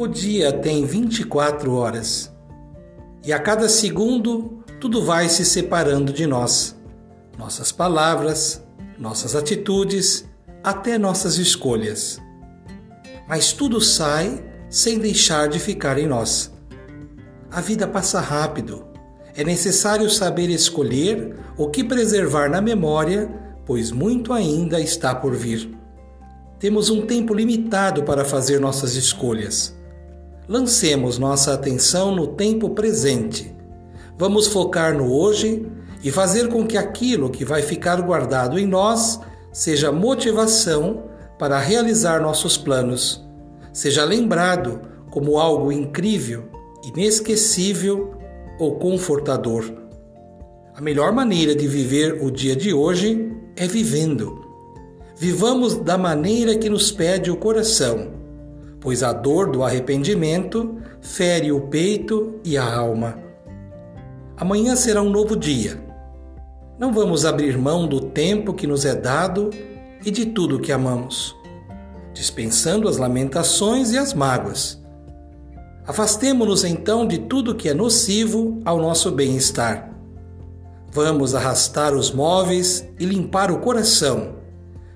O dia tem 24 horas e a cada segundo tudo vai se separando de nós. Nossas palavras, nossas atitudes, até nossas escolhas. Mas tudo sai sem deixar de ficar em nós. A vida passa rápido. É necessário saber escolher o que preservar na memória, pois muito ainda está por vir. Temos um tempo limitado para fazer nossas escolhas lancemos nossa atenção no tempo presente. Vamos focar no hoje e fazer com que aquilo que vai ficar guardado em nós seja motivação para realizar nossos planos, seja lembrado como algo incrível, inesquecível ou confortador. A melhor maneira de viver o dia de hoje é vivendo. Vivamos da maneira que nos pede o coração pois a dor do arrependimento fere o peito e a alma. Amanhã será um novo dia. Não vamos abrir mão do tempo que nos é dado e de tudo que amamos, dispensando as lamentações e as mágoas. Afastemo-nos então de tudo que é nocivo ao nosso bem-estar. Vamos arrastar os móveis e limpar o coração,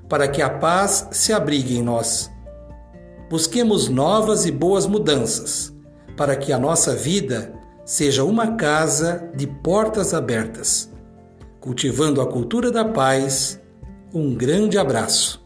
para que a paz se abrigue em nós busquemos novas e boas mudanças, para que a nossa vida seja uma casa de portas abertas. Cultivando a cultura da paz, um grande abraço.